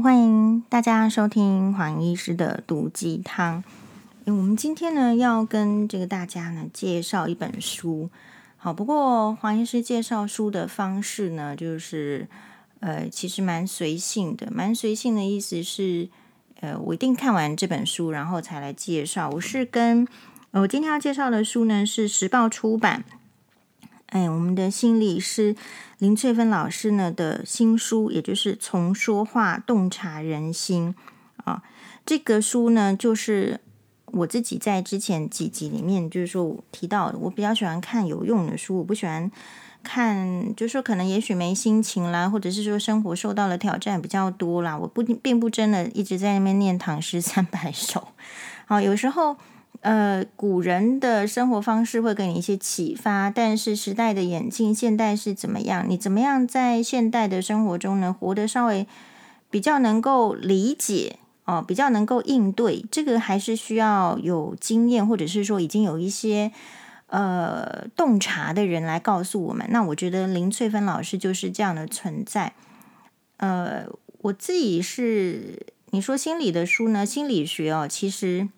欢迎大家收听黄医师的毒鸡汤。我们今天呢要跟这个大家呢介绍一本书。好，不过黄医师介绍书的方式呢，就是呃，其实蛮随性的。蛮随性的意思是，呃，我一定看完这本书，然后才来介绍。我是跟我今天要介绍的书呢是时报出版。哎，我们的心理师林翠芬老师呢的新书，也就是从说话洞察人心啊。这个书呢，就是我自己在之前几集里面，就是说我提到，我比较喜欢看有用的书，我不喜欢看，就是说可能也许没心情啦，或者是说生活受到了挑战比较多啦，我不并不真的一直在那边念唐诗三百首。好，有时候。呃，古人的生活方式会给你一些启发，但是时代的演进，现代是怎么样？你怎么样在现代的生活中呢，活得稍微比较能够理解哦，比较能够应对？这个还是需要有经验，或者是说已经有一些呃洞察的人来告诉我们。那我觉得林翠芬老师就是这样的存在。呃，我自己是你说心理的书呢，心理学哦，其实。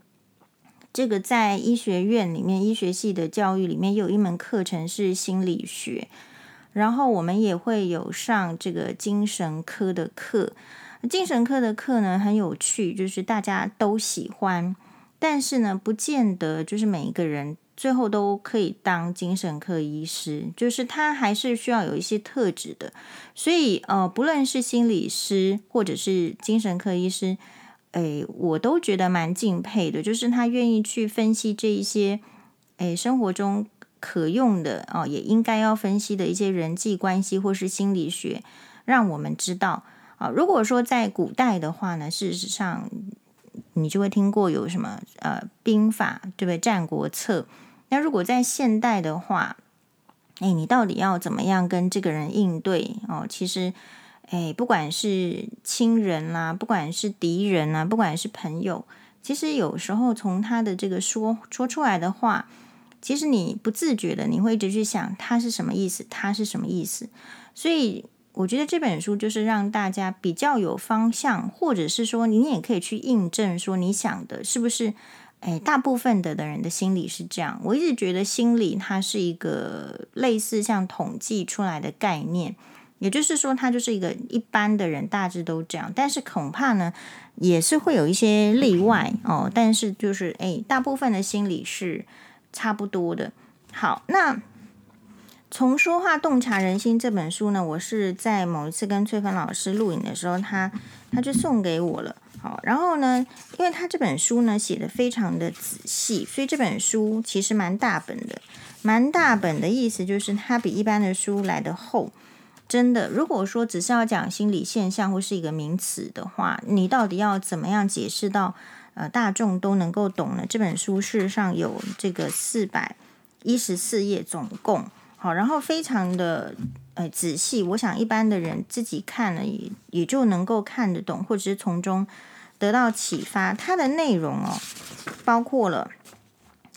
这个在医学院里面，医学系的教育里面有一门课程是心理学，然后我们也会有上这个精神科的课。精神科的课呢很有趣，就是大家都喜欢，但是呢不见得就是每一个人最后都可以当精神科医师，就是他还是需要有一些特质的。所以呃，不论是心理师或者是精神科医师。哎，我都觉得蛮敬佩的，就是他愿意去分析这一些，哎，生活中可用的哦，也应该要分析的一些人际关系或是心理学，让我们知道啊。如果说在古代的话呢，事实上你就会听过有什么呃兵法，对不对？战国策。那如果在现代的话，哎，你到底要怎么样跟这个人应对哦？其实。哎，不管是亲人啦，不管是敌人啦，不管是朋友，其实有时候从他的这个说说出来的话，其实你不自觉的，你会一直去想他是什么意思，他是什么意思。所以我觉得这本书就是让大家比较有方向，或者是说你也可以去印证说你想的是不是？哎，大部分的的人的心理是这样。我一直觉得心理它是一个类似像统计出来的概念。也就是说，他就是一个一般的人，大致都这样。但是恐怕呢，也是会有一些例外哦。但是就是，哎，大部分的心理是差不多的。好，那从说话洞察人心这本书呢，我是在某一次跟翠芬老师录影的时候，他他就送给我了。好，然后呢，因为他这本书呢写的非常的仔细，所以这本书其实蛮大本的。蛮大本的意思就是，它比一般的书来的厚。真的，如果说只是要讲心理现象或是一个名词的话，你到底要怎么样解释到呃大众都能够懂呢？这本书事实上有这个四百一十四页总共，好，然后非常的呃仔细，我想一般的人自己看了也也就能够看得懂，或者是从中得到启发。它的内容哦，包括了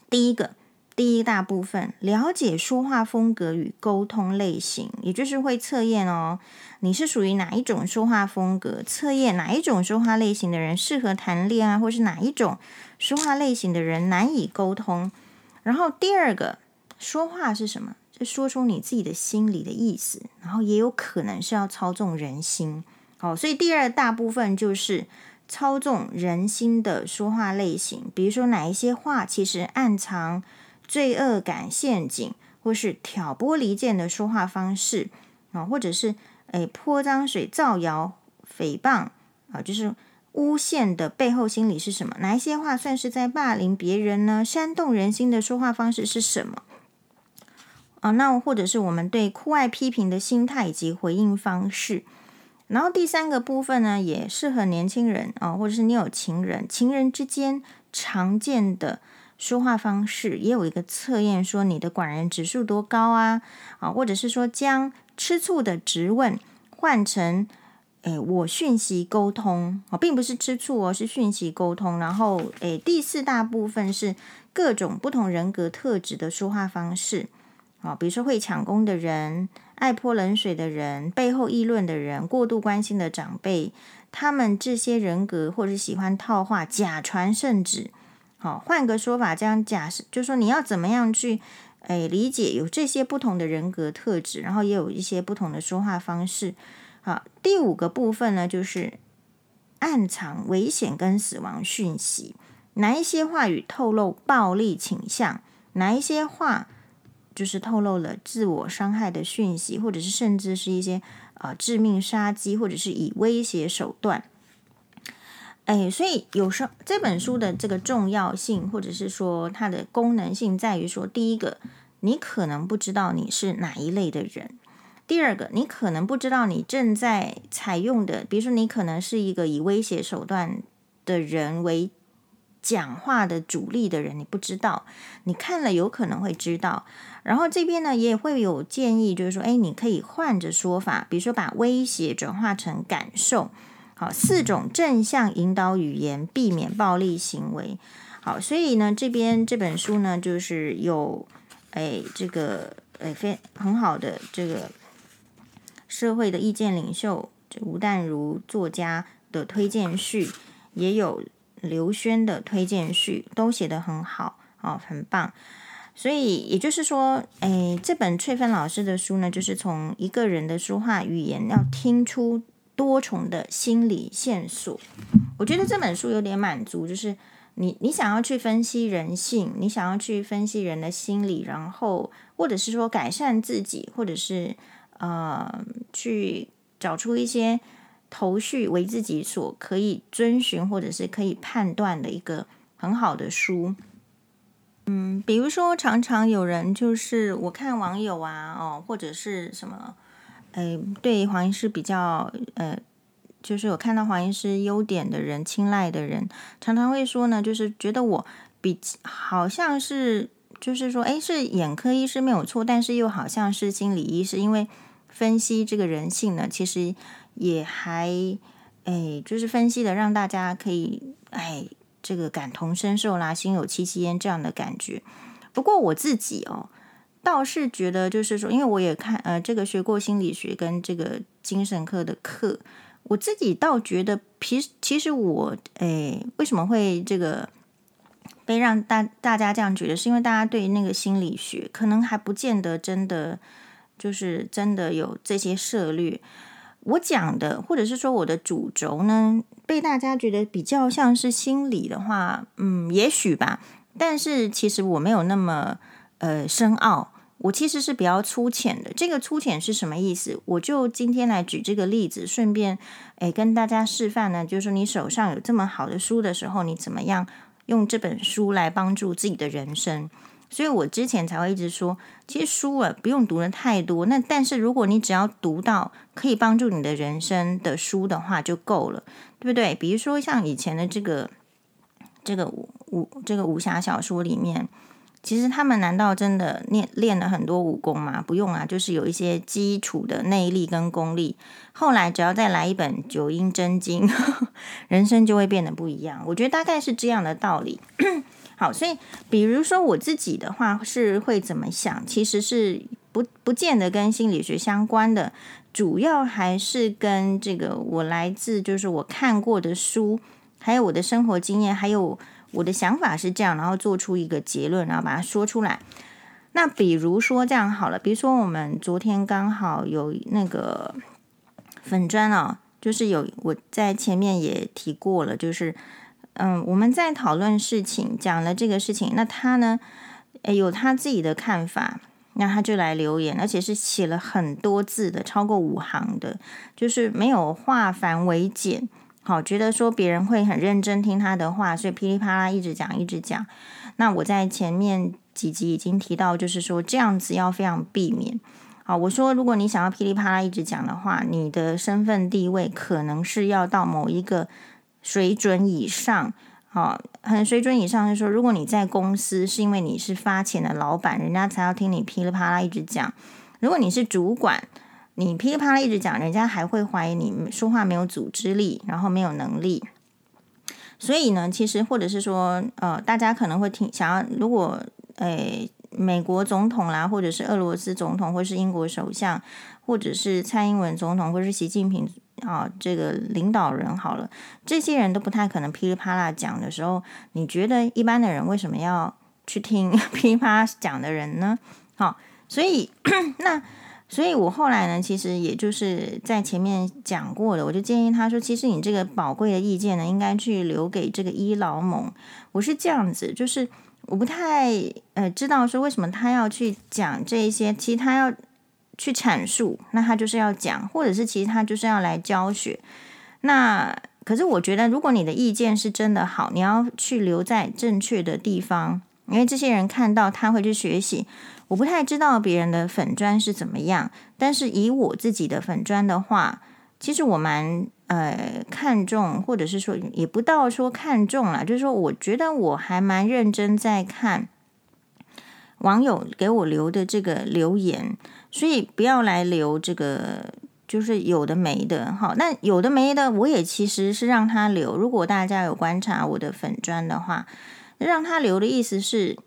第一个。第一大部分，了解说话风格与沟通类型，也就是会测验哦，你是属于哪一种说话风格？测验哪一种说话类型的人适合谈恋爱，或是哪一种说话类型的人难以沟通？然后第二个，说话是什么？就说出你自己的心里的意思，然后也有可能是要操纵人心。好，所以第二大部分就是操纵人心的说话类型，比如说哪一些话其实暗藏。罪恶感陷阱，或是挑拨离间的说话方式啊，或者是诶泼脏水、造谣、诽谤啊，就是诬陷的背后心理是什么？哪一些话算是在霸凌别人呢？煽动人心的说话方式是什么？啊，那或者是我们对酷爱批评的心态以及回应方式。然后第三个部分呢，也适合年轻人啊，或者是你有情人，情人之间常见的。说话方式也有一个测验，说你的管人指数多高啊？啊，或者是说将吃醋的质问换成，诶，我讯息沟通啊，并不是吃醋哦，是讯息沟通。然后，诶，第四大部分是各种不同人格特质的说话方式啊，比如说会抢功的人、爱泼冷水的人、背后议论的人、过度关心的长辈，他们这些人格或者喜欢套话、假传圣旨。好，换个说法，这样假设就说你要怎么样去诶理解有这些不同的人格特质，然后也有一些不同的说话方式。好，第五个部分呢，就是暗藏危险跟死亡讯息。哪一些话语透露暴力倾向？哪一些话就是透露了自我伤害的讯息，或者是甚至是一些呃致命杀机，或者是以威胁手段？哎，所以有时候这本书的这个重要性，或者是说它的功能性，在于说，第一个，你可能不知道你是哪一类的人；第二个，你可能不知道你正在采用的，比如说你可能是一个以威胁手段的人为。讲话的主力的人，你不知道，你看了有可能会知道。然后这边呢，也会有建议，就是说，哎，你可以换着说法，比如说把威胁转化成感受。好，四种正向引导语言，避免暴力行为。好，所以呢，这边这本书呢，就是有哎这个哎非很好的这个社会的意见领袖吴淡如作家的推荐序，也有。刘轩的推荐序都写得很好哦，很棒。所以也就是说，诶，这本翠芬老师的书呢，就是从一个人的说话语言要听出多重的心理线索。我觉得这本书有点满足，就是你你想要去分析人性，你想要去分析人的心理，然后或者是说改善自己，或者是呃去找出一些。头绪为自己所可以遵循或者是可以判断的一个很好的书，嗯，比如说常常有人就是我看网友啊，哦，或者是什么，哎，对黄医师比较呃，就是有看到黄医师优点的人、青睐的人，常常会说呢，就是觉得我比好像是就是说，哎，是眼科医师没有错，但是又好像是心理医师，因为分析这个人性呢，其实。也还哎，就是分析的，让大家可以哎，这个感同身受啦，心有戚戚焉这样的感觉。不过我自己哦，倒是觉得，就是说，因为我也看呃，这个学过心理学跟这个精神科的课，我自己倒觉得，其实其实我诶，为什么会这个被让大大家这样觉得，是因为大家对那个心理学可能还不见得真的就是真的有这些涉猎。我讲的，或者是说我的主轴呢，被大家觉得比较像是心理的话，嗯，也许吧。但是其实我没有那么呃深奥，我其实是比较粗浅的。这个粗浅是什么意思？我就今天来举这个例子，顺便诶跟大家示范呢，就是说你手上有这么好的书的时候，你怎么样用这本书来帮助自己的人生。所以我之前才会一直说，其实书啊不用读的太多，那但是如果你只要读到可以帮助你的人生的书的话就够了，对不对？比如说像以前的这个这个武武这个武侠小说里面，其实他们难道真的练练了很多武功吗？不用啊，就是有一些基础的内力跟功力，后来只要再来一本《九阴真经》，人生就会变得不一样。我觉得大概是这样的道理。好，所以比如说我自己的话是会怎么想，其实是不不见得跟心理学相关的，主要还是跟这个我来自就是我看过的书，还有我的生活经验，还有我的想法是这样，然后做出一个结论，然后把它说出来。那比如说这样好了，比如说我们昨天刚好有那个粉砖哦，就是有我在前面也提过了，就是。嗯，我们在讨论事情，讲了这个事情，那他呢，诶，有他自己的看法，那他就来留言，而且是写了很多字的，超过五行的，就是没有化繁为简，好，觉得说别人会很认真听他的话，所以噼里啪啦一直讲，一直讲。那我在前面几集已经提到，就是说这样子要非常避免。好，我说如果你想要噼里啪啦一直讲的话，你的身份地位可能是要到某一个。水准以上，好，很水准以上就是说，如果你在公司是因为你是发钱的老板，人家才要听你噼里啪啦一直讲。如果你是主管，你噼里啪啦一直讲，人家还会怀疑你说话没有组织力，然后没有能力。所以呢，其实或者是说，呃，大家可能会听想要，如果诶美国总统啦，或者是俄罗斯总统，或是英国首相，或者是蔡英文总统，或者是习近平啊，这个领导人好了，这些人都不太可能噼里啪啦讲的时候，你觉得一般的人为什么要去听 噼里啪啦讲的人呢？好，所以 那。所以我后来呢，其实也就是在前面讲过的，我就建议他说，其实你这个宝贵的意见呢，应该去留给这个伊劳蒙。我是这样子，就是我不太呃知道说为什么他要去讲这一些，其实他要去阐述，那他就是要讲，或者是其实他就是要来教学。那可是我觉得，如果你的意见是真的好，你要去留在正确的地方，因为这些人看到他会去学习。我不太知道别人的粉砖是怎么样，但是以我自己的粉砖的话，其实我蛮呃看重，或者是说也不到说看重啦，就是说我觉得我还蛮认真在看网友给我留的这个留言，所以不要来留这个就是有的没的哈。那有的没的，我也其实是让他留。如果大家有观察我的粉砖的话，让他留的意思是，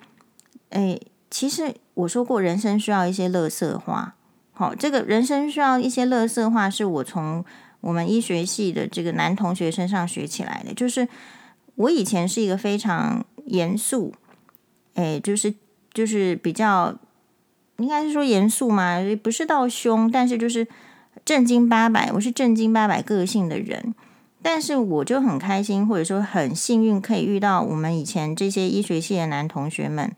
哎。其实我说过，人生需要一些乐色话。好，这个人生需要一些乐色话，是我从我们医学系的这个男同学身上学起来的。就是我以前是一个非常严肃，哎，就是就是比较应该是说严肃嘛，不是到凶，但是就是正经八百，我是正经八百个性的人。但是我就很开心，或者说很幸运，可以遇到我们以前这些医学系的男同学们。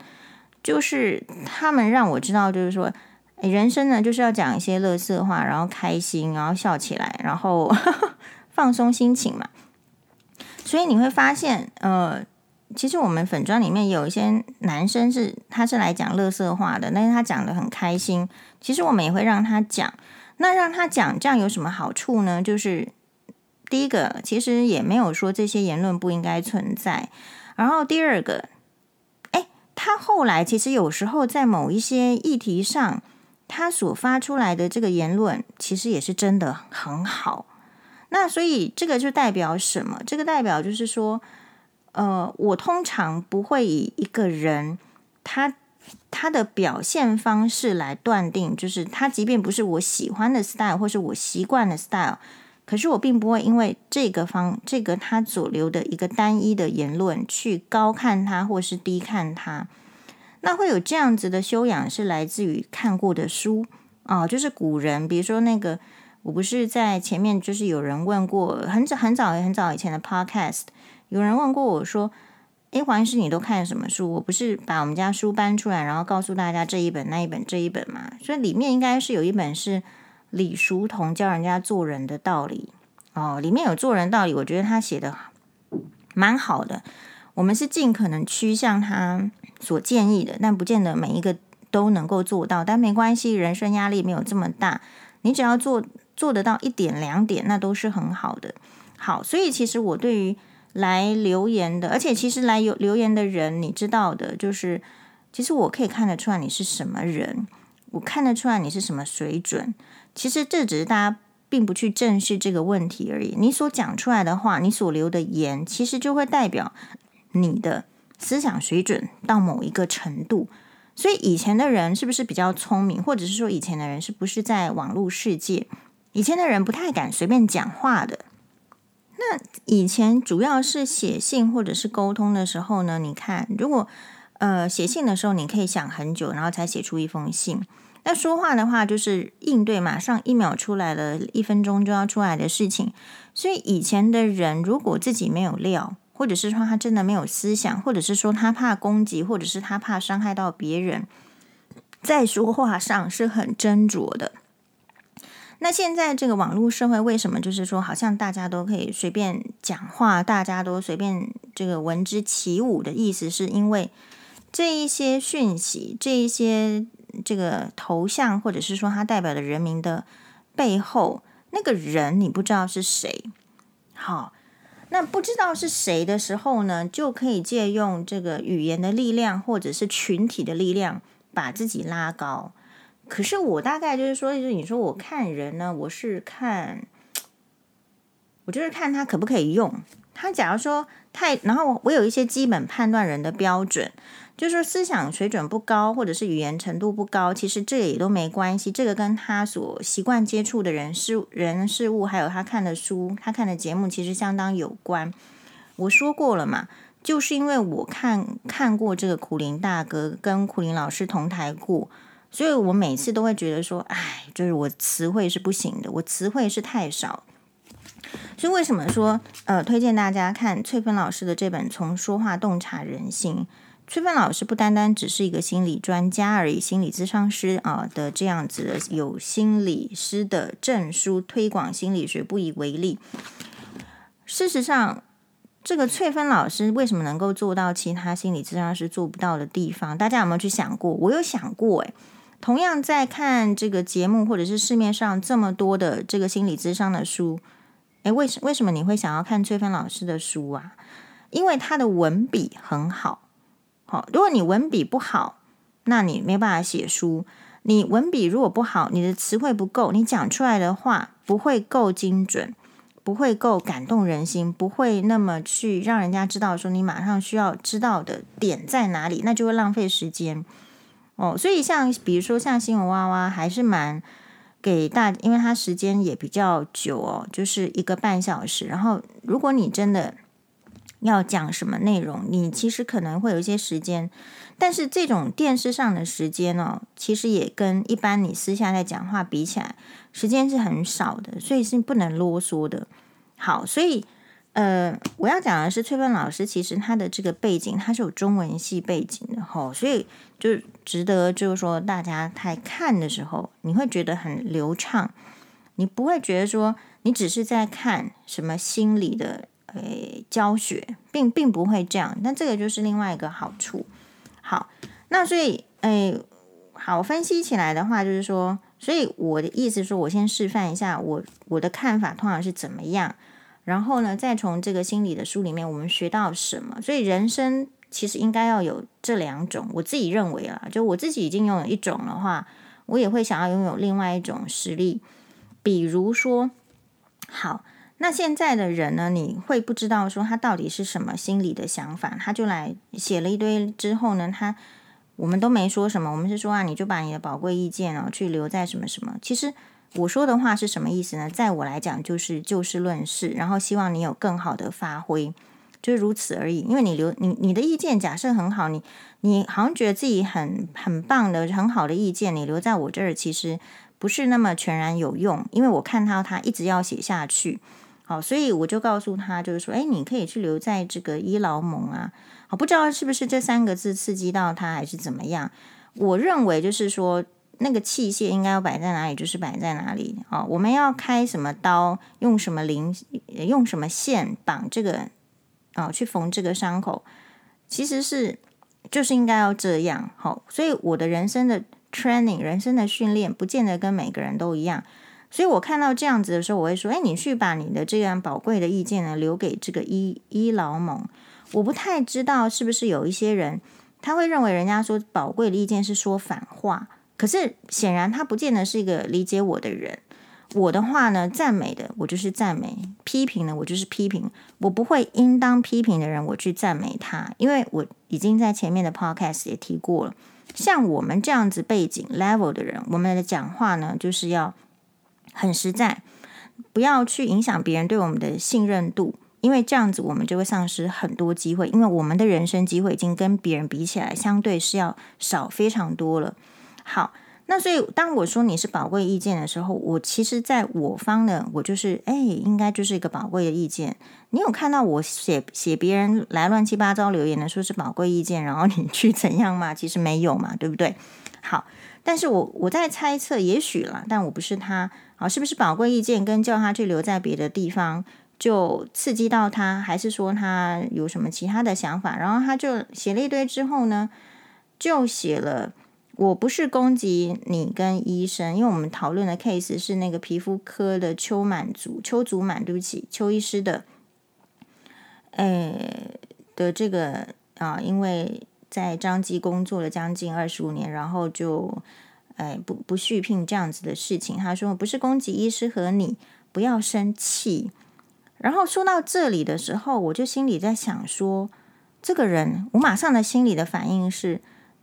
就是他们让我知道，就是说，人生呢，就是要讲一些乐色话，然后开心，然后笑起来，然后呵 呵放松心情嘛。所以你会发现，呃，其实我们粉专里面有一些男生是他是来讲乐色话的，但是他讲的很开心。其实我们也会让他讲，那让他讲这样有什么好处呢？就是第一个，其实也没有说这些言论不应该存在，然后第二个。他后来其实有时候在某一些议题上，他所发出来的这个言论，其实也是真的很好。那所以这个就代表什么？这个代表就是说，呃，我通常不会以一个人他他的表现方式来断定，就是他即便不是我喜欢的 style 或是我习惯的 style。可是我并不会因为这个方这个他所留的一个单一的言论去高看他或是低看他，那会有这样子的修养是来自于看过的书啊、哦，就是古人，比如说那个我不是在前面就是有人问过很早很早很早以前的 podcast，有人问过我说，诶，黄医师你都看什么书？我不是把我们家书搬出来，然后告诉大家这一本那一本这一本嘛，所以里面应该是有一本是。李叔同教人家做人的道理哦，里面有做人道理，我觉得他写的蛮好的。我们是尽可能趋向他所建议的，但不见得每一个都能够做到。但没关系，人生压力没有这么大，你只要做做得到一点两点，那都是很好的。好，所以其实我对于来留言的，而且其实来有留言的人，你知道的，就是其实我可以看得出来你是什么人，我看得出来你是什么水准。其实这只是大家并不去正视这个问题而已。你所讲出来的话，你所留的言，其实就会代表你的思想水准到某一个程度。所以以前的人是不是比较聪明，或者是说以前的人是不是在网络世界？以前的人不太敢随便讲话的。那以前主要是写信或者是沟通的时候呢？你看，如果呃写信的时候，你可以想很久，然后才写出一封信。那说话的话，就是应对，马上一秒出来了，一分钟就要出来的事情。所以以前的人，如果自己没有料，或者是说他真的没有思想，或者是说他怕攻击，或者是他怕伤害到别人，在说话上是很斟酌的。那现在这个网络社会，为什么就是说，好像大家都可以随便讲话，大家都随便这个闻之起舞的意思，是因为这一些讯息，这一些。这个头像，或者是说他代表的人民的背后，那个人你不知道是谁。好，那不知道是谁的时候呢，就可以借用这个语言的力量，或者是群体的力量，把自己拉高。可是我大概就是说，就是你说我看人呢，我是看，我就是看他可不可以用。他假如说太，然后我有一些基本判断人的标准，就是说思想水准不高，或者是语言程度不高，其实这也都没关系。这个跟他所习惯接触的人事人事物，还有他看的书、他看的节目，其实相当有关。我说过了嘛，就是因为我看看过这个苦林大哥跟苦林老师同台过，所以我每次都会觉得说，哎，就是我词汇是不行的，我词汇是太少。所以为什么说呃推荐大家看翠芬老师的这本《从说话洞察人心》？翠芬老师不单单只是一个心理专家而已，心理咨商师啊的这样子的有心理师的证书，推广心理学不以为力。事实上，这个翠芬老师为什么能够做到其他心理咨商师做不到的地方？大家有没有去想过？我有想过，诶，同样在看这个节目，或者是市面上这么多的这个心理咨商的书。诶，为什为什么你会想要看翠芬老师的书啊？因为他的文笔很好。好，如果你文笔不好，那你没办法写书。你文笔如果不好，你的词汇不够，你讲出来的话不会够精准，不会够感动人心，不会那么去让人家知道说你马上需要知道的点在哪里，那就会浪费时间。哦，所以像比如说像新闻哇哇，还是蛮。给大，因为它时间也比较久哦，就是一个半小时。然后，如果你真的要讲什么内容，你其实可能会有一些时间。但是这种电视上的时间哦，其实也跟一般你私下在讲话比起来，时间是很少的，所以是不能啰嗦的。好，所以。呃，我要讲的是翠芬老师，其实他的这个背景，他是有中文系背景的吼，所以就值得就是说大家在看的时候，你会觉得很流畅，你不会觉得说你只是在看什么心理的诶教学，并并不会这样。那这个就是另外一个好处。好，那所以诶，好分析起来的话，就是说，所以我的意思说，我先示范一下我我的看法通常是怎么样。然后呢，再从这个心理的书里面，我们学到什么？所以人生其实应该要有这两种。我自己认为啊，就我自己已经拥有一种的话，我也会想要拥有另外一种实力。比如说，好，那现在的人呢，你会不知道说他到底是什么心理的想法，他就来写了一堆之后呢，他我们都没说什么，我们是说啊，你就把你的宝贵意见哦，去留在什么什么，其实。我说的话是什么意思呢？在我来讲，就是就事论事，然后希望你有更好的发挥，就是如此而已。因为你留你你的意见假设很好，你你好像觉得自己很很棒的很好的意见，你留在我这儿其实不是那么全然有用。因为我看到他一直要写下去，好，所以我就告诉他，就是说，哎，你可以去留在这个伊劳蒙啊。好，不知道是不是这三个字刺激到他，还是怎么样？我认为就是说。那个器械应该要摆在哪里，就是摆在哪里、哦！我们要开什么刀，用什么零，用什么线绑这个、哦，去缝这个伤口，其实是就是应该要这样。好、所以我的人生的 training，人生的训练，不见得跟每个人都一样。所以我看到这样子的时候，我会说：哎，你去把你的这样宝贵的意见呢，留给这个伊伊劳蒙。我不太知道是不是有一些人，他会认为人家说宝贵的意见是说反话。可是显然他不见得是一个理解我的人。我的话呢，赞美的我就是赞美，批评的我就是批评。我不会应当批评的人，我去赞美他，因为我已经在前面的 podcast 也提过了。像我们这样子背景 level 的人，我们的讲话呢，就是要很实在，不要去影响别人对我们的信任度，因为这样子我们就会丧失很多机会，因为我们的人生机会已经跟别人比起来，相对是要少非常多了。好，那所以当我说你是宝贵意见的时候，我其实在我方呢，我就是哎，应该就是一个宝贵的意见。你有看到我写写别人来乱七八糟留言的，说是宝贵意见，然后你去怎样吗？其实没有嘛，对不对？好，但是我我在猜测，也许啦，但我不是他，好，是不是宝贵意见跟叫他去留在别的地方就刺激到他，还是说他有什么其他的想法？然后他就写了一堆之后呢，就写了。我不是攻击你跟医生，因为我们讨论的 case 是那个皮肤科的邱满足、邱祖满，对不起，邱医师的，诶的这个啊，因为在张基工作了将近二十五年，然后就诶不不续聘这样子的事情。他说不是攻击医师和你，不要生气。然后说到这里的时候，我就心里在想说，这个人，我马上的心里的反应是，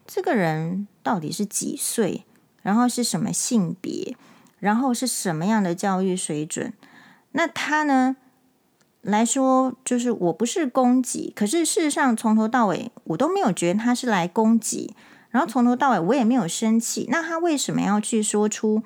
这个人到底是几岁？然后是什么性别？然后是什么样的教育水准？那他呢？来说，就是我不是攻击，可是事实上从头到尾我都没有觉得他是来攻击，然后从头到尾我也没有生气。那他为什么要去说出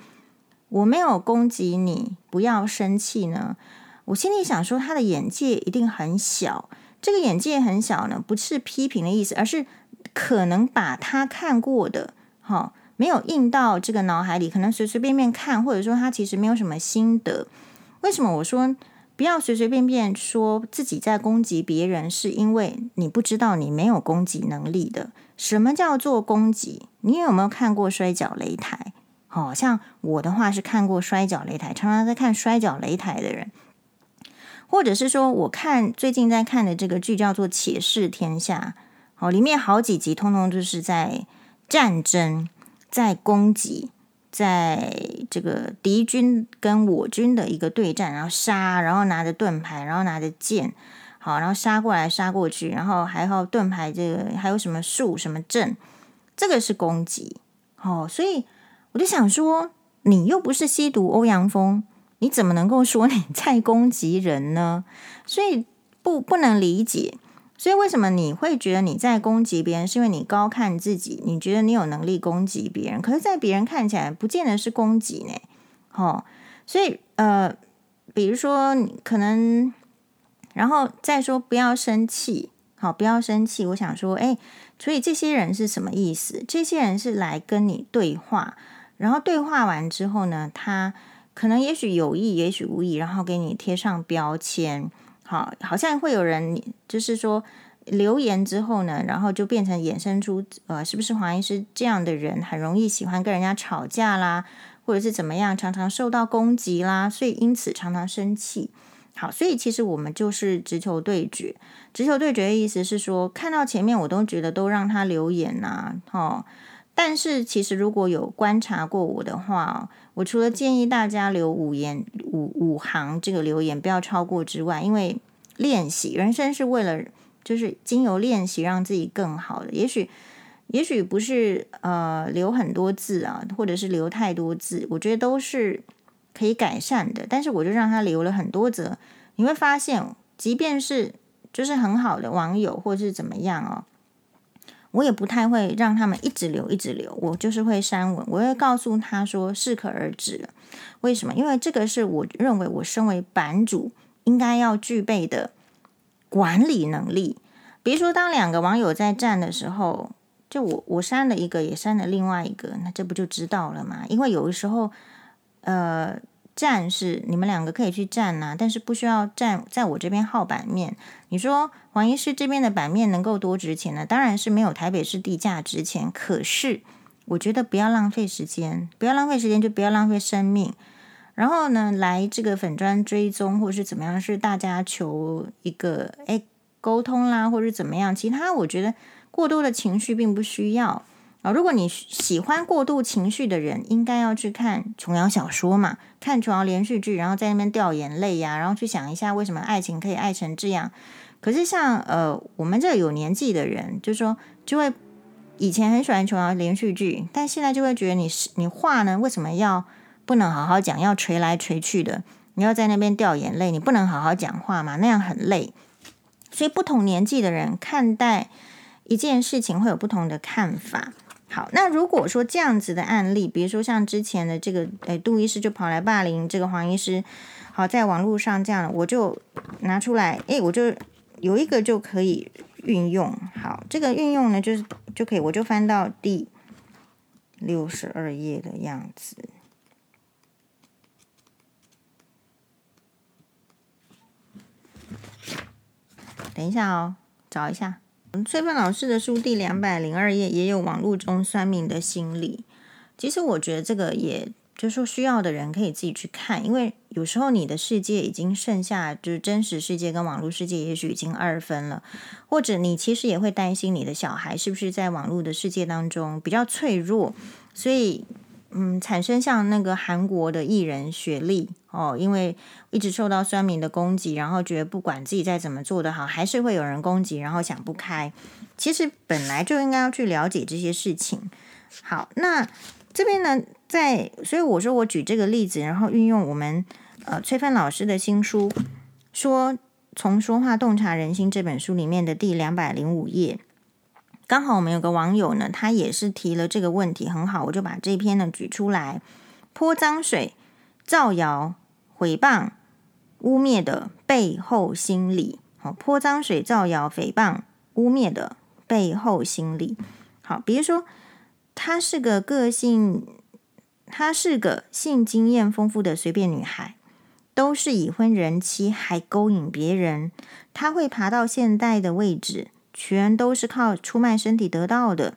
我没有攻击你，不要生气呢？我心里想说，他的眼界一定很小。这个眼界很小呢，不是批评的意思，而是可能把他看过的，哈，没有印到这个脑海里，可能随随便便看，或者说他其实没有什么心得。为什么我说？不要随随便便说自己在攻击别人，是因为你不知道你没有攻击能力的。什么叫做攻击？你有没有看过摔角擂台？好、哦、像我的话是看过摔角擂台，常常在看摔角擂台的人，或者是说我看最近在看的这个剧叫做《且试天下》，哦，里面好几集通通就是在战争，在攻击。在这个敌军跟我军的一个对战，然后杀，然后拿着盾牌，然后拿着剑，好，然后杀过来，杀过去，然后还好盾牌，这个还有什么术，什么阵，这个是攻击，哦，所以我就想说，你又不是吸毒欧阳锋，你怎么能够说你在攻击人呢？所以不不能理解。所以，为什么你会觉得你在攻击别人？是因为你高看自己，你觉得你有能力攻击别人。可是，在别人看起来，不见得是攻击呢。哦，所以，呃，比如说，可能，然后再说，不要生气，好，不要生气。我想说，哎，所以这些人是什么意思？这些人是来跟你对话，然后对话完之后呢，他可能也许有意，也许无意，然后给你贴上标签。好，好像会有人就是说留言之后呢，然后就变成衍生出呃，是不是黄医师这样的人很容易喜欢跟人家吵架啦，或者是怎么样，常常受到攻击啦，所以因此常常生气。好，所以其实我们就是直球对决。直球对决的意思是说，看到前面我都觉得都让他留言呐，哦。但是其实如果有观察过我的话，我除了建议大家留五言五五行这个留言不要超过之外，因为练习人生是为了就是经由练习让自己更好的。也许也许不是呃留很多字啊，或者是留太多字，我觉得都是可以改善的。但是我就让他留了很多则，你会发现，即便是就是很好的网友或是怎么样哦。我也不太会让他们一直留一直留，我就是会删文，我会告诉他说适可而止。为什么？因为这个是我认为我身为版主应该要具备的管理能力。比如说，当两个网友在站的时候，就我我删了一个，也删了另外一个，那这不就知道了吗？因为有的时候，呃。站是你们两个可以去站呐、但是不需要站在我这边耗版面。你说黄医师这边的版面能够多值钱呢？当然是没有台北市地价值钱。可是我觉得不要浪费时间，不要浪费时间就不要浪费生命。然后呢，来这个粉砖追踪或是怎么样，是大家求一个诶沟通啦，或者怎么样。其他我觉得过多的情绪并不需要。啊如果你喜欢过度情绪的人，应该要去看琼瑶小说嘛，看琼瑶连续剧，然后在那边掉眼泪呀、然后去想一下为什么爱情可以爱成这样。可是像呃我们这有年纪的人，就说就会以前很喜欢琼瑶连续剧，但现在就会觉得你是你话呢为什么要不能好好讲，要捶来捶去的，你要在那边掉眼泪，你不能好好讲话嘛，那样很累。所以不同年纪的人看待一件事情会有不同的看法。好，那如果说这样子的案例，比如说像之前的这个，诶，杜医师就跑来霸凌这个黄医师，好，在网络上这样，我就拿出来，诶，我就有一个就可以运用。好，这个运用呢，就是就可以，我就翻到第六十二页的样子。等一下哦，找一下。崔芬老师的书第两百零二页也有网络中酸民的心理。其实我觉得这个也就是说需要的人可以自己去看，因为有时候你的世界已经剩下就是真实世界跟网络世界也许已经二分了，或者你其实也会担心你的小孩是不是在网络的世界当中比较脆弱，所以嗯，产生像那个韩国的艺人雪莉哦，因为一直受到酸民的攻击，然后觉得不管自己再怎么做的好，还是会有人攻击，然后想不开。其实本来就应该要去了解这些事情。好，那这边呢，在所以我说我举这个例子，然后运用我们呃崔芬老师的新书，说从说话洞察人心这本书里面的第两百零五页。刚好我们有个网友呢，他也是提了这个问题，很好，我就把这篇呢举出来。泼脏水、造谣、诽谤、污蔑的背后心理，好，泼脏水、造谣、诽谤、污蔑的背后心理，好，比如说她是个个性，她是个性经验丰富的随便女孩，都是已婚人妻，还勾引别人，她会爬到现代的位置。全都是靠出卖身体得到的，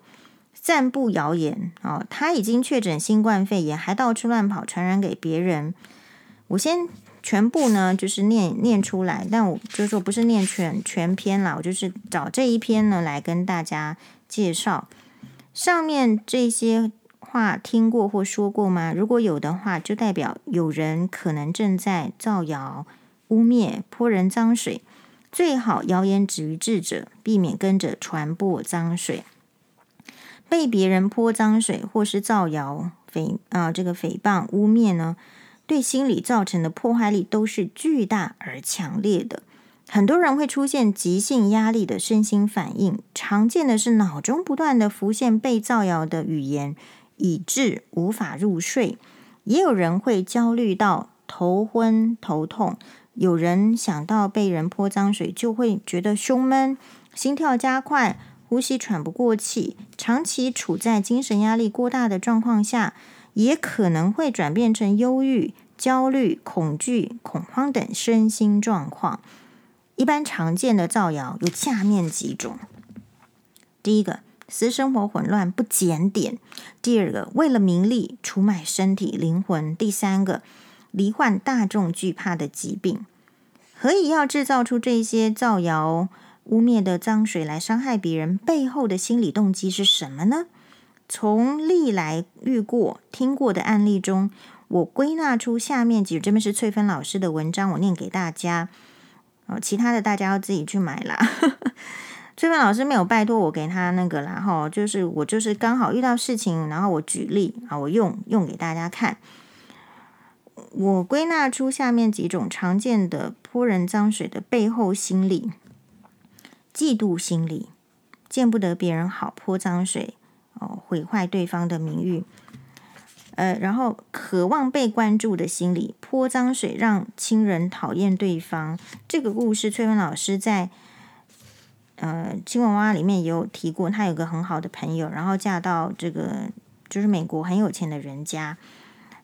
散布谣言哦，他已经确诊新冠肺炎，还到处乱跑，传染给别人。我先全部呢，就是念念出来，但我就是说不是念全全篇啦，我就是找这一篇呢来跟大家介绍。上面这些话听过或说过吗？如果有的话，就代表有人可能正在造谣、污蔑、泼人脏水。最好谣言止于智者，避免跟着传播脏水。被别人泼脏水或是造谣、诽啊这个诽谤、污蔑呢，对心理造成的破坏力都是巨大而强烈的。很多人会出现急性压力的身心反应，常见的是脑中不断的浮现被造谣的语言，以致无法入睡。也有人会焦虑到头昏头痛。有人想到被人泼脏水，就会觉得胸闷、心跳加快、呼吸喘不过气。长期处在精神压力过大的状况下，也可能会转变成忧郁、焦虑、恐惧、恐慌等身心状况。一般常见的造谣有下面几种：第一个，私生活混乱不检点；第二个，为了名利出卖身体灵魂；第三个。罹患大众惧怕的疾病，何以要制造出这些造谣污蔑的脏水来伤害别人？背后的心理动机是什么呢？从历来遇过、听过的案例中，我归纳出下面几，这边是翠芬老师的文章，我念给大家。哦，其他的大家要自己去买啦。翠芬老师没有拜托我给他那个啦，哈，就是我就是刚好遇到事情，然后我举例啊，我用用给大家看。我归纳出下面几种常见的泼人脏水的背后心理：嫉妒心理，见不得别人好，泼脏水哦，毁坏对方的名誉。呃，然后渴望被关注的心理，泼脏水让亲人讨厌对方。这个故事，翠芬老师在呃《青蛙》里面也有提过。她有个很好的朋友，然后嫁到这个就是美国很有钱的人家，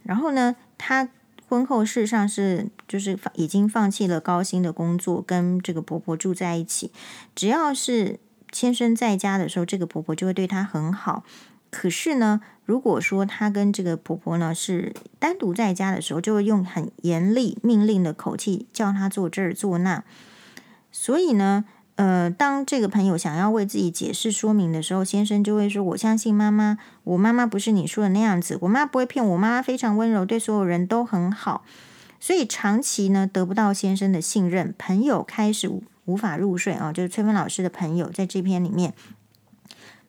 然后呢，她。婚后事实上是就是已经放弃了高薪的工作，跟这个婆婆住在一起。只要是先生在家的时候，这个婆婆就会对她很好。可是呢，如果说她跟这个婆婆呢是单独在家的时候，就会用很严厉命令的口气叫她做这儿做那。所以呢。呃，当这个朋友想要为自己解释说明的时候，先生就会说：“我相信妈妈，我妈妈不是你说的那样子，我妈不会骗我，妈妈非常温柔，对所有人都很好。”所以长期呢得不到先生的信任，朋友开始无法入睡啊，就是崔芬老师的朋友在这篇里面，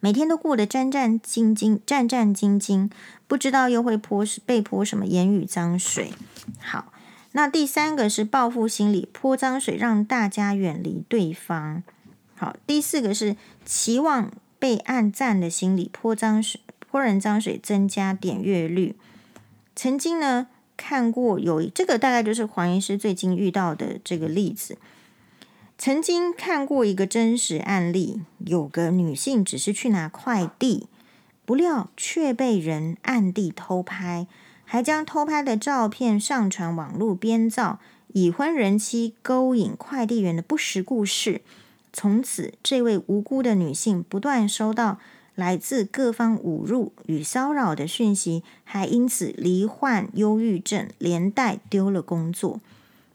每天都过得战战兢兢，战战兢兢，不知道又会泼被泼什么言语脏水。好。那第三个是报复心理，泼脏水让大家远离对方。好，第四个是期望被按赞的心理，泼脏水、泼人脏水增加点阅率。曾经呢看过有这个大概就是黄医师最近遇到的这个例子。曾经看过一个真实案例，有个女性只是去拿快递，不料却被人暗地偷拍。还将偷拍的照片上传网络，编造已婚人妻勾引快递员的不实故事。从此，这位无辜的女性不断收到来自各方侮辱与骚扰的讯息，还因此罹患忧郁症，连带丢了工作。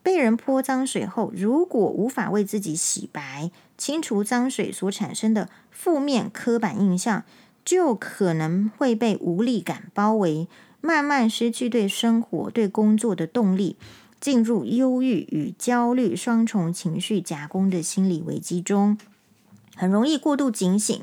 被人泼脏水后，如果无法为自己洗白、清除脏水所产生的负面刻板印象，就可能会被无力感包围。慢慢失去对生活、对工作的动力，进入忧郁与焦虑双重情绪夹攻的心理危机中，很容易过度警醒，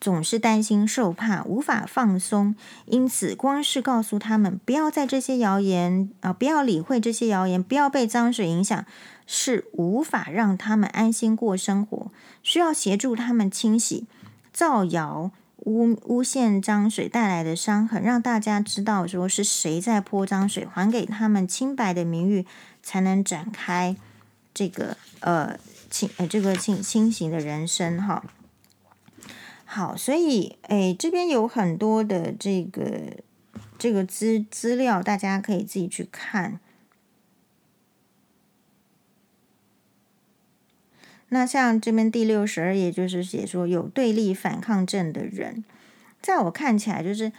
总是担心受怕，无法放松。因此，光是告诉他们不要在这些谣言啊，不要理会这些谣言，不要被脏水影响，是无法让他们安心过生活。需要协助他们清洗造谣。诬诬陷脏水带来的伤痕，让大家知道说是谁在泼脏水，还给他们清白的名誉，才能展开这个呃清呃这个清清醒的人生哈。好，所以哎，这边有很多的这个这个资资料，大家可以自己去看。那像这边第六十二页就是写说有对立反抗症的人，在我看起来就是，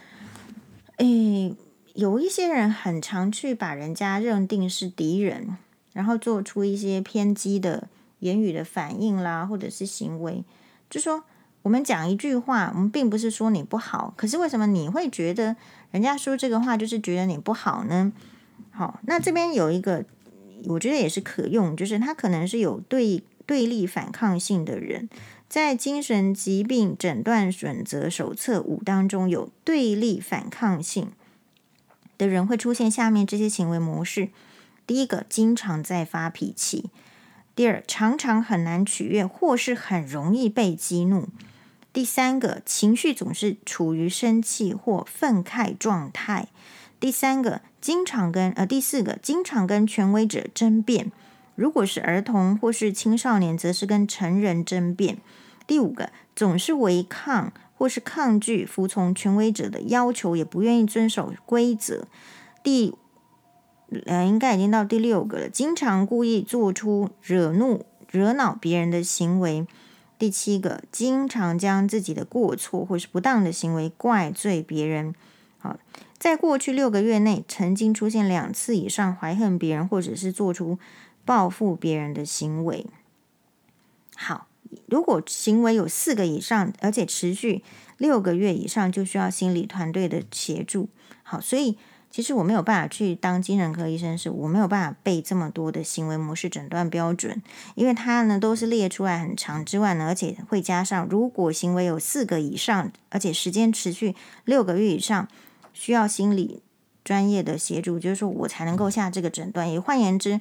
诶，有一些人很常去把人家认定是敌人，然后做出一些偏激的言语的反应啦，或者是行为。就说我们讲一句话，我们并不是说你不好，可是为什么你会觉得人家说这个话就是觉得你不好呢？好，那这边有一个，我觉得也是可用，就是他可能是有对。对立反抗性的人，在精神疾病诊断准则手册五当中有对立反抗性的人会出现下面这些行为模式：第一个，经常在发脾气；第二，常常很难取悦或是很容易被激怒；第三个，情绪总是处于生气或愤慨状态；第三个，经常跟呃第四个，经常跟权威者争辩。如果是儿童或是青少年，则是跟成人争辩。第五个，总是违抗或是抗拒服从权威者的要求，也不愿意遵守规则。第，呃，应该已经到第六个了，经常故意做出惹怒、惹恼别人的行为。第七个，经常将自己的过错或是不当的行为怪罪别人。好，在过去六个月内，曾经出现两次以上怀恨别人，或者是做出。报复别人的行为，好。如果行为有四个以上，而且持续六个月以上，就需要心理团队的协助。好，所以其实我没有办法去当精神科医生，是我没有办法背这么多的行为模式诊断标准，因为它呢都是列出来很长之外呢，而且会加上如果行为有四个以上，而且时间持续六个月以上，需要心理专业的协助，就是说我才能够下这个诊断。也换言之。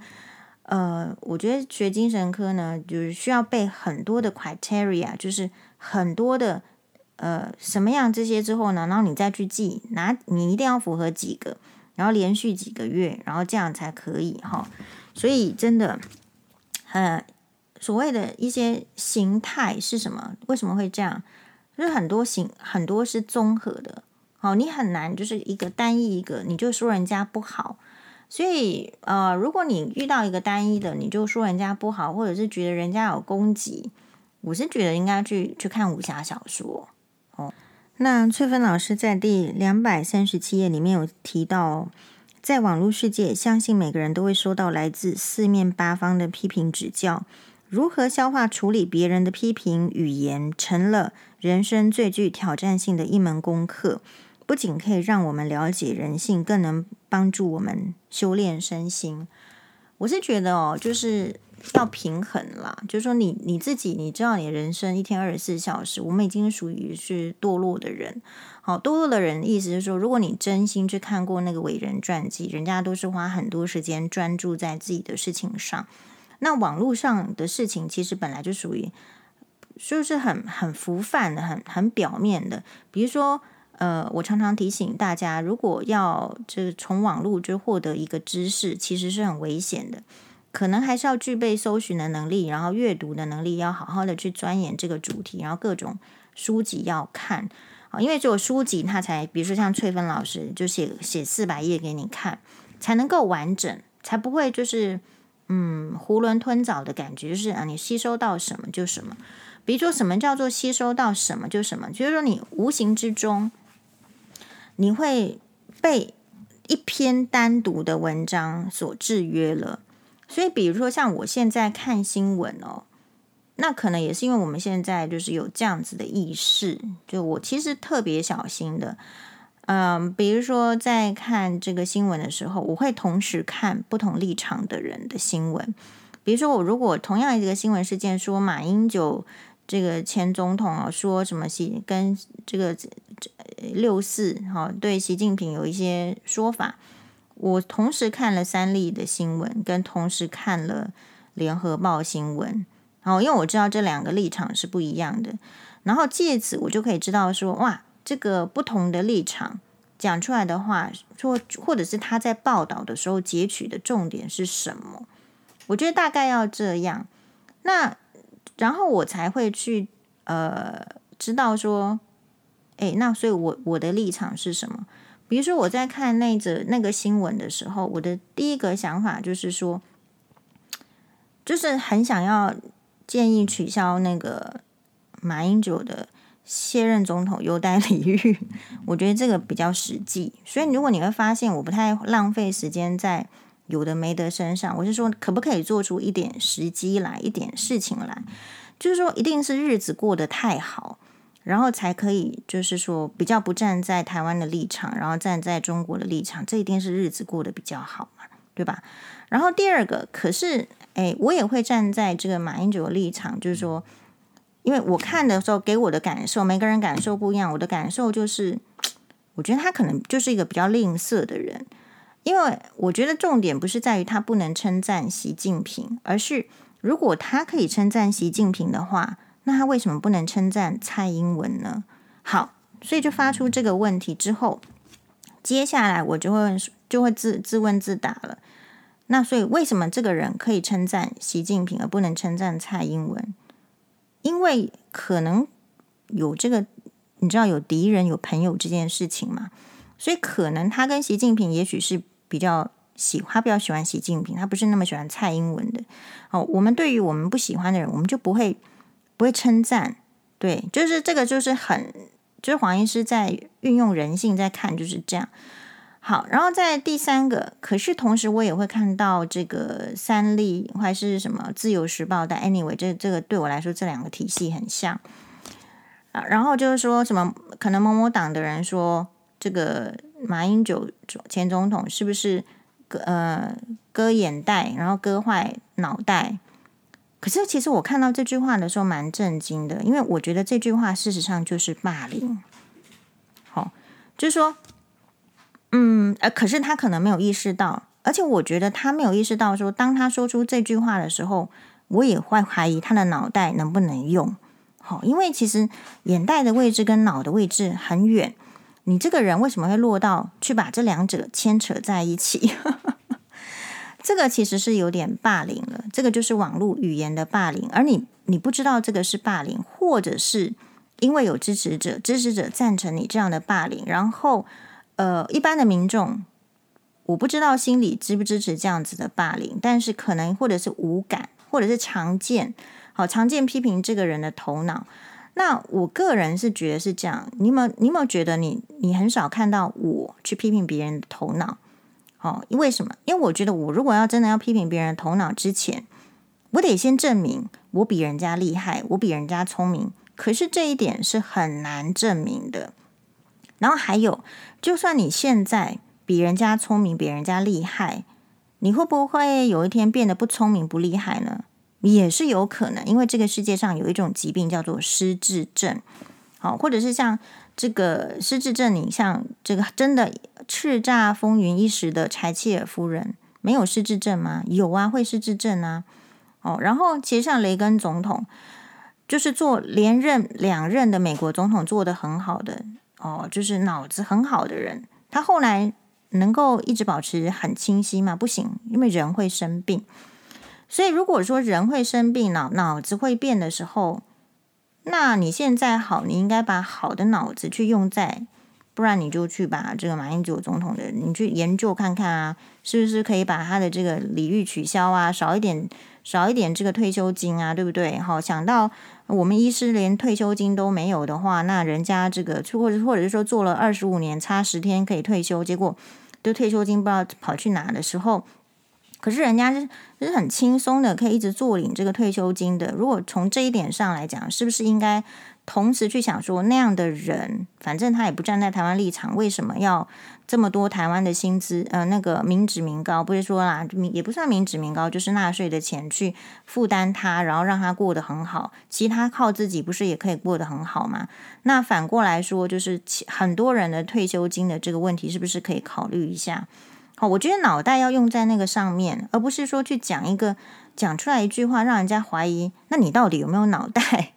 呃，我觉得学精神科呢，就是需要背很多的 criteria，就是很多的呃什么样这些之后呢，然后你再去记，拿你一定要符合几个，然后连续几个月，然后这样才可以哈。所以真的，呃，所谓的一些形态是什么？为什么会这样？就是很多形很多是综合的，好，你很难就是一个单一一个，你就说人家不好。所以，呃，如果你遇到一个单一的，你就说人家不好，或者是觉得人家有攻击，我是觉得应该去去看武侠小说哦。那翠芬老师在第两百三十七页里面有提到，在网络世界，相信每个人都会收到来自四面八方的批评指教，如何消化处理别人的批评语言，成了人生最具挑战性的一门功课。不仅可以让我们了解人性，更能帮助我们修炼身心。我是觉得哦，就是要平衡啦。就是说你，你自己，你知道，你人生一天二十四小时，我们已经属于是堕落的人。好，堕落的人，意思是说，如果你真心去看过那个伟人传记，人家都是花很多时间专注在自己的事情上。那网络上的事情，其实本来就属于，就是很很浮泛的，很很表面的，比如说。呃，我常常提醒大家，如果要就是从网络就获得一个知识，其实是很危险的，可能还是要具备搜寻的能力，然后阅读的能力，要好好的去钻研这个主题，然后各种书籍要看啊，因为只有书籍，它才，比如说像翠芬老师就写写四百页给你看，才能够完整，才不会就是嗯囫囵吞枣的感觉，就是啊，你吸收到什么就什么。比如说什么叫做吸收到什么就什么，就是说你无形之中。你会被一篇单独的文章所制约了，所以比如说像我现在看新闻哦，那可能也是因为我们现在就是有这样子的意识，就我其实特别小心的，嗯，比如说在看这个新闻的时候，我会同时看不同立场的人的新闻。比如说，我如果同样一个新闻事件说马英九这个前总统啊说什么习跟这个六四哈对习近平有一些说法，我同时看了三立的新闻，跟同时看了联合报新闻，好，因为我知道这两个立场是不一样的，然后借此我就可以知道说哇。这个不同的立场讲出来的话，说或者是他在报道的时候截取的重点是什么？我觉得大概要这样，那然后我才会去呃知道说，哎，那所以我我的立场是什么？比如说我在看那则那个新闻的时候，我的第一个想法就是说，就是很想要建议取消那个马英九的。卸任总统优待礼遇，我觉得这个比较实际。所以，如果你会发现我不太浪费时间在有的没的身上，我是说，可不可以做出一点时机来，一点事情来？就是说，一定是日子过得太好，然后才可以，就是说比较不站在台湾的立场，然后站在中国的立场，这一定是日子过得比较好嘛，对吧？然后第二个，可是，哎，我也会站在这个马英九的立场，就是说。因为我看的时候，给我的感受，每个人感受不一样。我的感受就是，我觉得他可能就是一个比较吝啬的人。因为我觉得重点不是在于他不能称赞习近平，而是如果他可以称赞习近平的话，那他为什么不能称赞蔡英文呢？好，所以就发出这个问题之后，接下来我就会就会自自问自答了。那所以为什么这个人可以称赞习近平，而不能称赞蔡英文？因为可能有这个，你知道有敌人有朋友这件事情嘛，所以可能他跟习近平也许是比较喜，他比较喜欢习近平，他不是那么喜欢蔡英文的。哦，我们对于我们不喜欢的人，我们就不会不会称赞，对，就是这个就是很，就是黄医师在运用人性在看就是这样。好，然后在第三个，可是同时我也会看到这个三立还是什么自由时报的，anyway，这这个对我来说这两个体系很像啊。然后就是说什么可能某某党的人说这个马英九前总统是不是割呃割眼袋，然后割坏脑袋？可是其实我看到这句话的时候蛮震惊的，因为我觉得这句话事实上就是霸凌。好，就是说。嗯，呃，可是他可能没有意识到，而且我觉得他没有意识到说，当他说出这句话的时候，我也会怀疑他的脑袋能不能用。好，因为其实眼袋的位置跟脑的位置很远，你这个人为什么会落到去把这两者牵扯在一起？这个其实是有点霸凌了，这个就是网络语言的霸凌，而你你不知道这个是霸凌，或者是因为有支持者，支持者赞成你这样的霸凌，然后。呃，一般的民众，我不知道心里支不支持这样子的霸凌，但是可能或者是无感，或者是常见，好常见批评这个人的头脑。那我个人是觉得是这样，你有没有你有没有觉得你你很少看到我去批评别人的头脑？哦，因为什么？因为我觉得我如果要真的要批评别人头脑之前，我得先证明我比人家厉害，我比人家聪明。可是这一点是很难证明的。然后还有。就算你现在比人家聪明，比人家厉害，你会不会有一天变得不聪明、不厉害呢？也是有可能，因为这个世界上有一种疾病叫做失智症，好，或者是像这个失智症，你像这个真的叱咤风云一时的柴契尔夫人，没有失智症吗？有啊，会失智症啊。哦，然后其实像雷根总统，就是做连任两任的美国总统，做得很好的。哦，就是脑子很好的人，他后来能够一直保持很清晰吗？不行，因为人会生病。所以如果说人会生病，脑脑子会变的时候，那你现在好，你应该把好的脑子去用在，不然你就去把这个马英九总统的，你去研究看看啊，是不是可以把他的这个礼遇取消啊，少一点。少一点这个退休金啊，对不对？好，想到我们医师连退休金都没有的话，那人家这个或者或者是说做了二十五年，差十天可以退休，结果这退休金不知道跑去哪的时候，可是人家是是很轻松的，可以一直坐领这个退休金的。如果从这一点上来讲，是不是应该同时去想说，那样的人，反正他也不站在台湾立场，为什么要这么多台湾的薪资？呃，那个民脂民膏，不是说啦，也不算民脂民膏，就是纳税的钱去负担他，然后让他过得很好。其他靠自己不是也可以过得很好吗？那反过来说，就是很多人的退休金的这个问题，是不是可以考虑一下？好，我觉得脑袋要用在那个上面，而不是说去讲一个讲出来一句话，让人家怀疑，那你到底有没有脑袋？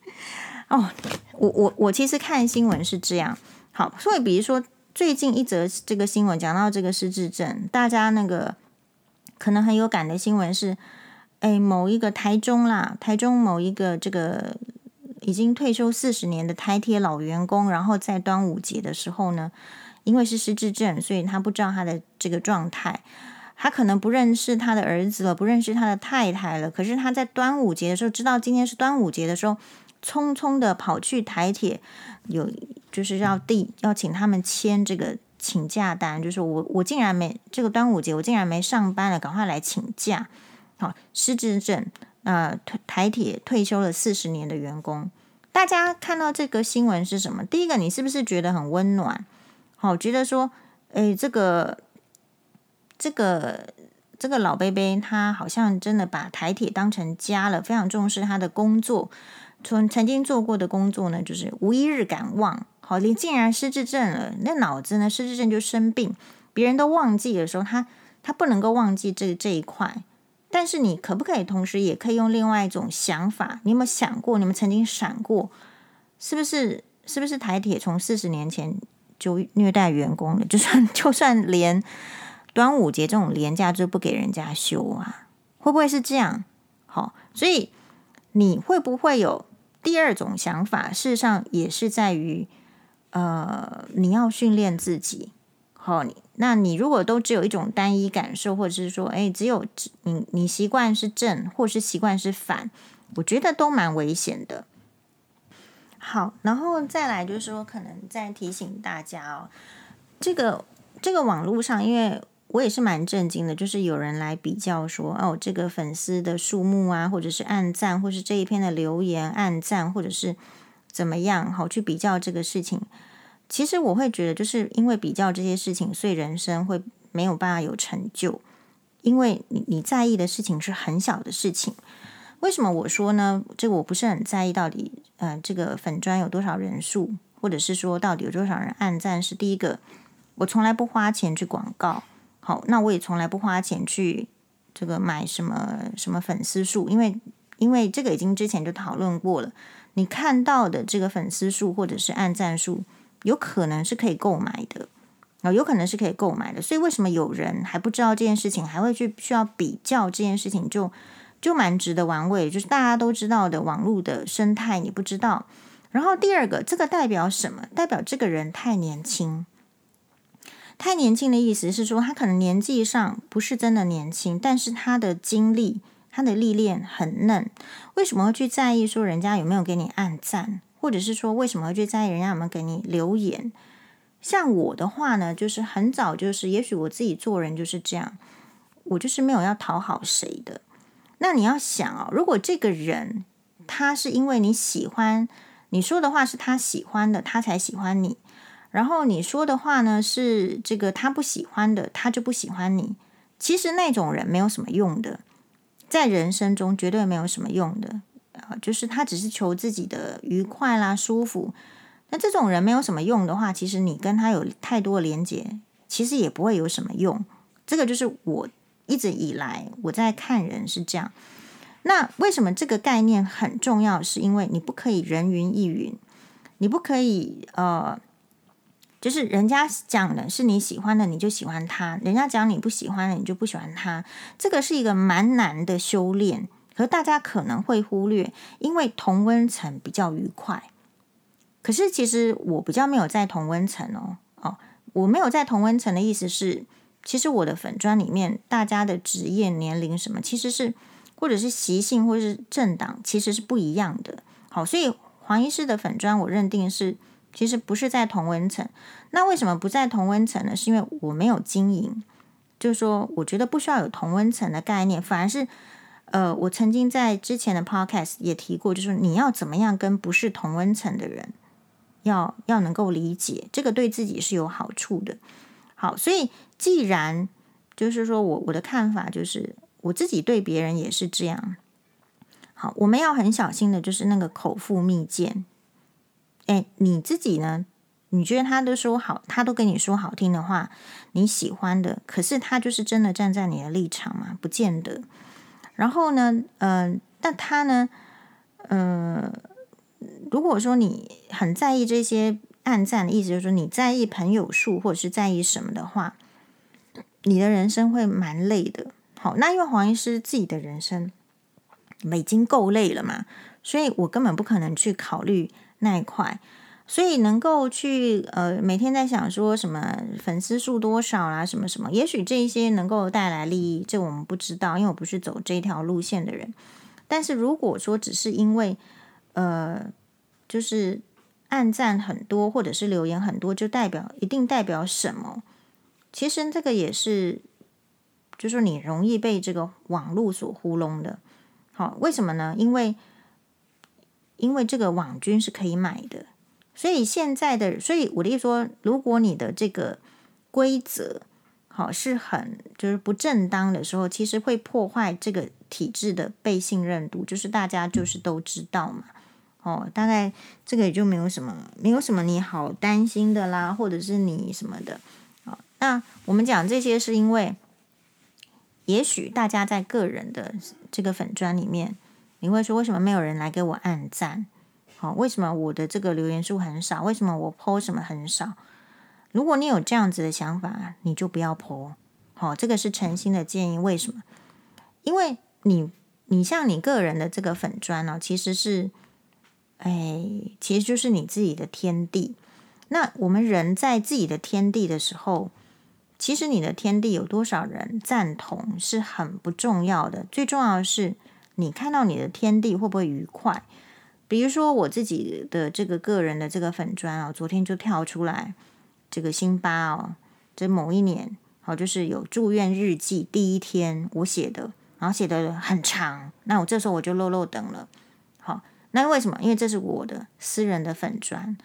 哦，我我我其实看新闻是这样。好，所以比如说最近一则这个新闻讲到这个失智症，大家那个可能很有感的新闻是，哎，某一个台中啦，台中某一个这个已经退休四十年的台铁老员工，然后在端午节的时候呢。因为是失智症，所以他不知道他的这个状态，他可能不认识他的儿子了，不认识他的太太了。可是他在端午节的时候，知道今天是端午节的时候，匆匆的跑去台铁，有就是要递要请他们签这个请假单，就是我我竟然没这个端午节，我竟然没上班了，赶快来请假。好，失智症，呃，台铁退休了四十年的员工，大家看到这个新闻是什么？第一个，你是不是觉得很温暖？好，觉得说，哎，这个，这个，这个老伯伯，他好像真的把台铁当成家了，非常重视他的工作。从曾经做过的工作呢，就是无一日敢忘。好，你竟然失智症了，那脑子呢？失智症就生病，别人都忘记的时候，他他不能够忘记这这一块。但是你可不可以同时也可以用另外一种想法？你有没有想过？你们曾经闪过？是不是？是不是台铁从四十年前？就虐待员工了，就算就算连端午节这种连假就不给人家休啊，会不会是这样？好，所以你会不会有第二种想法？事实上也是在于，呃，你要训练自己。好，那你如果都只有一种单一感受，或者是说，哎，只有你你习惯是正，或是习惯是反，我觉得都蛮危险的。好，然后再来就是说，可能再提醒大家哦，这个这个网络上，因为我也是蛮震惊的，就是有人来比较说，哦，这个粉丝的数目啊，或者是按赞，或是这一篇的留言按赞，或者是怎么样，好去比较这个事情。其实我会觉得，就是因为比较这些事情，所以人生会没有办法有成就，因为你你在意的事情是很小的事情。为什么我说呢？这个我不是很在意，到底呃，这个粉砖有多少人数，或者是说到底有多少人按赞？是第一个，我从来不花钱去广告。好，那我也从来不花钱去这个买什么什么粉丝数，因为因为这个已经之前就讨论过了。你看到的这个粉丝数或者是按赞数，有可能是可以购买的啊，有可能是可以购买的。所以为什么有人还不知道这件事情，还会去需要比较这件事情？就就蛮值得玩味，就是大家都知道的网络的生态，你不知道。然后第二个，这个代表什么？代表这个人太年轻。太年轻的意思是说，他可能年纪上不是真的年轻，但是他的经历、他的历练很嫩。为什么会去在意说人家有没有给你按赞，或者是说为什么会去在意人家有没有给你留言？像我的话呢，就是很早就是，也许我自己做人就是这样，我就是没有要讨好谁的。那你要想哦，如果这个人他是因为你喜欢你说的话是他喜欢的，他才喜欢你，然后你说的话呢是这个他不喜欢的，他就不喜欢你。其实那种人没有什么用的，在人生中绝对没有什么用的啊，就是他只是求自己的愉快啦、舒服。那这种人没有什么用的话，其实你跟他有太多连接，其实也不会有什么用。这个就是我。一直以来我在看人是这样，那为什么这个概念很重要？是因为你不可以人云亦云，你不可以呃，就是人家讲的是你喜欢的，你就喜欢他；人家讲你不喜欢的，你就不喜欢他。这个是一个蛮难的修炼，可大家可能会忽略，因为同温层比较愉快。可是其实我比较没有在同温层哦，哦，我没有在同温层的意思是。其实我的粉专里面，大家的职业、年龄什么，其实是或者是习性，或者是政党，其实是不一样的。好，所以黄医师的粉专，我认定是其实不是在同温层。那为什么不在同温层呢？是因为我没有经营，就是说，我觉得不需要有同温层的概念，反而是，呃，我曾经在之前的 podcast 也提过，就是你要怎么样跟不是同温层的人，要要能够理解，这个对自己是有好处的。好，所以既然就是说我我的看法就是，我自己对别人也是这样。好，我们要很小心的，就是那个口腹蜜饯。哎，你自己呢？你觉得他都说好，他都跟你说好听的话，你喜欢的，可是他就是真的站在你的立场吗？不见得。然后呢，嗯、呃，但他呢，嗯、呃，如果说你很在意这些暗赞的意思，就是说你在意朋友数或者是在意什么的话，你的人生会蛮累的。好，那因为黄医师自己的人生已经够累了嘛，所以我根本不可能去考虑那一块。所以能够去呃每天在想说什么粉丝数多少啦，什么什么，也许这些能够带来利益，这我们不知道，因为我不是走这条路线的人。但是如果说只是因为呃就是按赞很多或者是留言很多，就代表一定代表什么？其实这个也是，就是你容易被这个网络所糊弄的。好，为什么呢？因为因为这个网军是可以买的。所以现在的，所以我的意思说，如果你的这个规则好是很就是不正当的时候，其实会破坏这个体制的被信任度，就是大家就是都知道嘛，哦，大概这个也就没有什么没有什么你好担心的啦，或者是你什么的。那我们讲这些是因为，也许大家在个人的这个粉砖里面，你会说为什么没有人来给我按赞？好，为什么我的这个留言数很少？为什么我 po 什么很少？如果你有这样子的想法，你就不要 po。好，这个是诚心的建议。为什么？因为你，你像你个人的这个粉砖呢，其实是，哎，其实就是你自己的天地。那我们人在自己的天地的时候，其实你的天地有多少人赞同是很不重要的。最重要的是，你看到你的天地会不会愉快？比如说我自己的这个个人的这个粉砖啊，昨天就跳出来这个辛巴哦，这某一年好，就是有住院日记第一天我写的，然后写的很长，那我这时候我就漏漏等了。好，那为什么？因为这是我的私人的粉砖，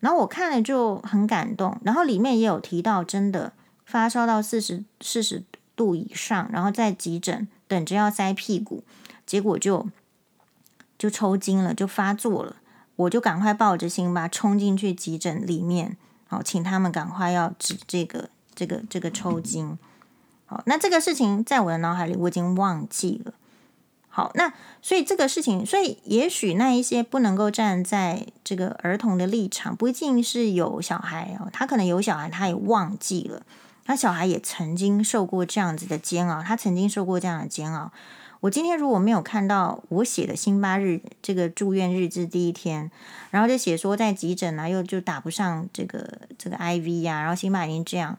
然后我看了就很感动，然后里面也有提到真的发烧到四十四十度以上，然后在急诊等着要塞屁股，结果就。就抽筋了，就发作了，我就赶快抱着辛巴冲进去急诊里面，好，请他们赶快要止这个这个这个抽筋。好，那这个事情在我的脑海里我已经忘记了。好，那所以这个事情，所以也许那一些不能够站在这个儿童的立场，不一定是有小孩哦，他可能有小孩，他也忘记了，他小孩也曾经受过这样子的煎熬，他曾经受过这样的煎熬。我今天如果没有看到我写的辛巴日这个住院日志第一天，然后就写说在急诊啊，又就打不上这个这个 IV 呀、然后辛巴已经这样，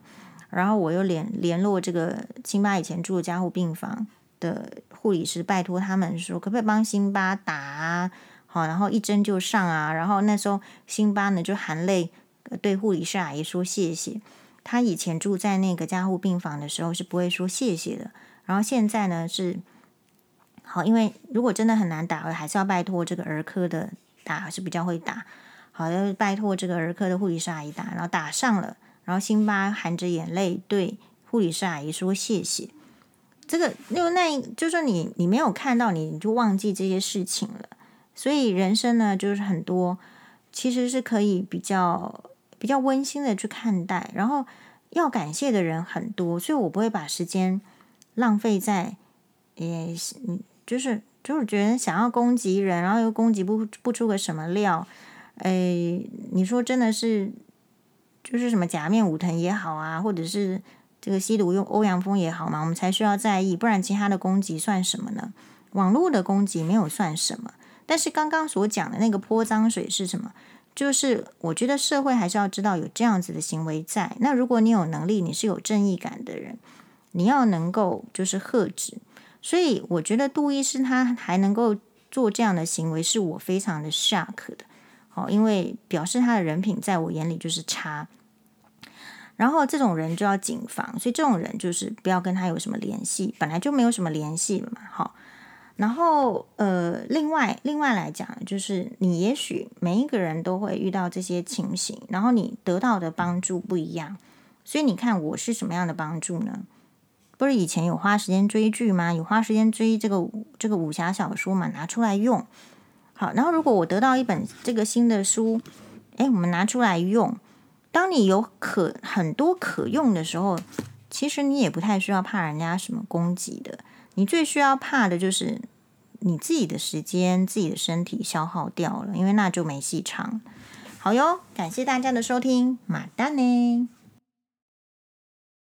然后我又联联络这个辛巴以前住的加护病房的护理师，拜托他们说可不可以帮辛巴打啊？好，然后一针就上啊。然后那时候辛巴呢就含泪对护理师阿姨说谢谢，他以前住在那个加护病房的时候是不会说谢谢的，然后现在呢是。好，因为如果真的很难打，还是要拜托这个儿科的打，还是比较会打。好，要拜托这个儿科的护理师阿姨打，然后打上了，然后辛巴含着眼泪对护理师阿姨说谢谢。这个，因为那就是说你你没有看到，你你就忘记这些事情了。所以人生呢，就是很多其实是可以比较比较温馨的去看待，然后要感谢的人很多，所以我不会把时间浪费在也嗯。就是就是觉得想要攻击人，然后又攻击不不出个什么料，哎，你说真的是，就是什么假面舞藤也好啊，或者是这个吸毒用欧阳锋也好嘛，我们才需要在意，不然其他的攻击算什么呢？网络的攻击没有算什么，但是刚刚所讲的那个泼脏水是什么？就是我觉得社会还是要知道有这样子的行为在。那如果你有能力，你是有正义感的人，你要能够就是喝止。所以我觉得杜医师他还能够做这样的行为，是我非常的 shock 的。好，因为表示他的人品在我眼里就是差。然后这种人就要谨防，所以这种人就是不要跟他有什么联系，本来就没有什么联系了嘛，好。然后呃，另外另外来讲，就是你也许每一个人都会遇到这些情形，然后你得到的帮助不一样，所以你看我是什么样的帮助呢？不是以前有花时间追剧吗？有花时间追这个这个武侠小说嘛？拿出来用。好，然后如果我得到一本这个新的书，哎，我们拿出来用。当你有可很多可用的时候，其实你也不太需要怕人家什么攻击的。你最需要怕的就是你自己的时间、自己的身体消耗掉了，因为那就没戏唱。好哟，感谢大家的收听，马丹呢。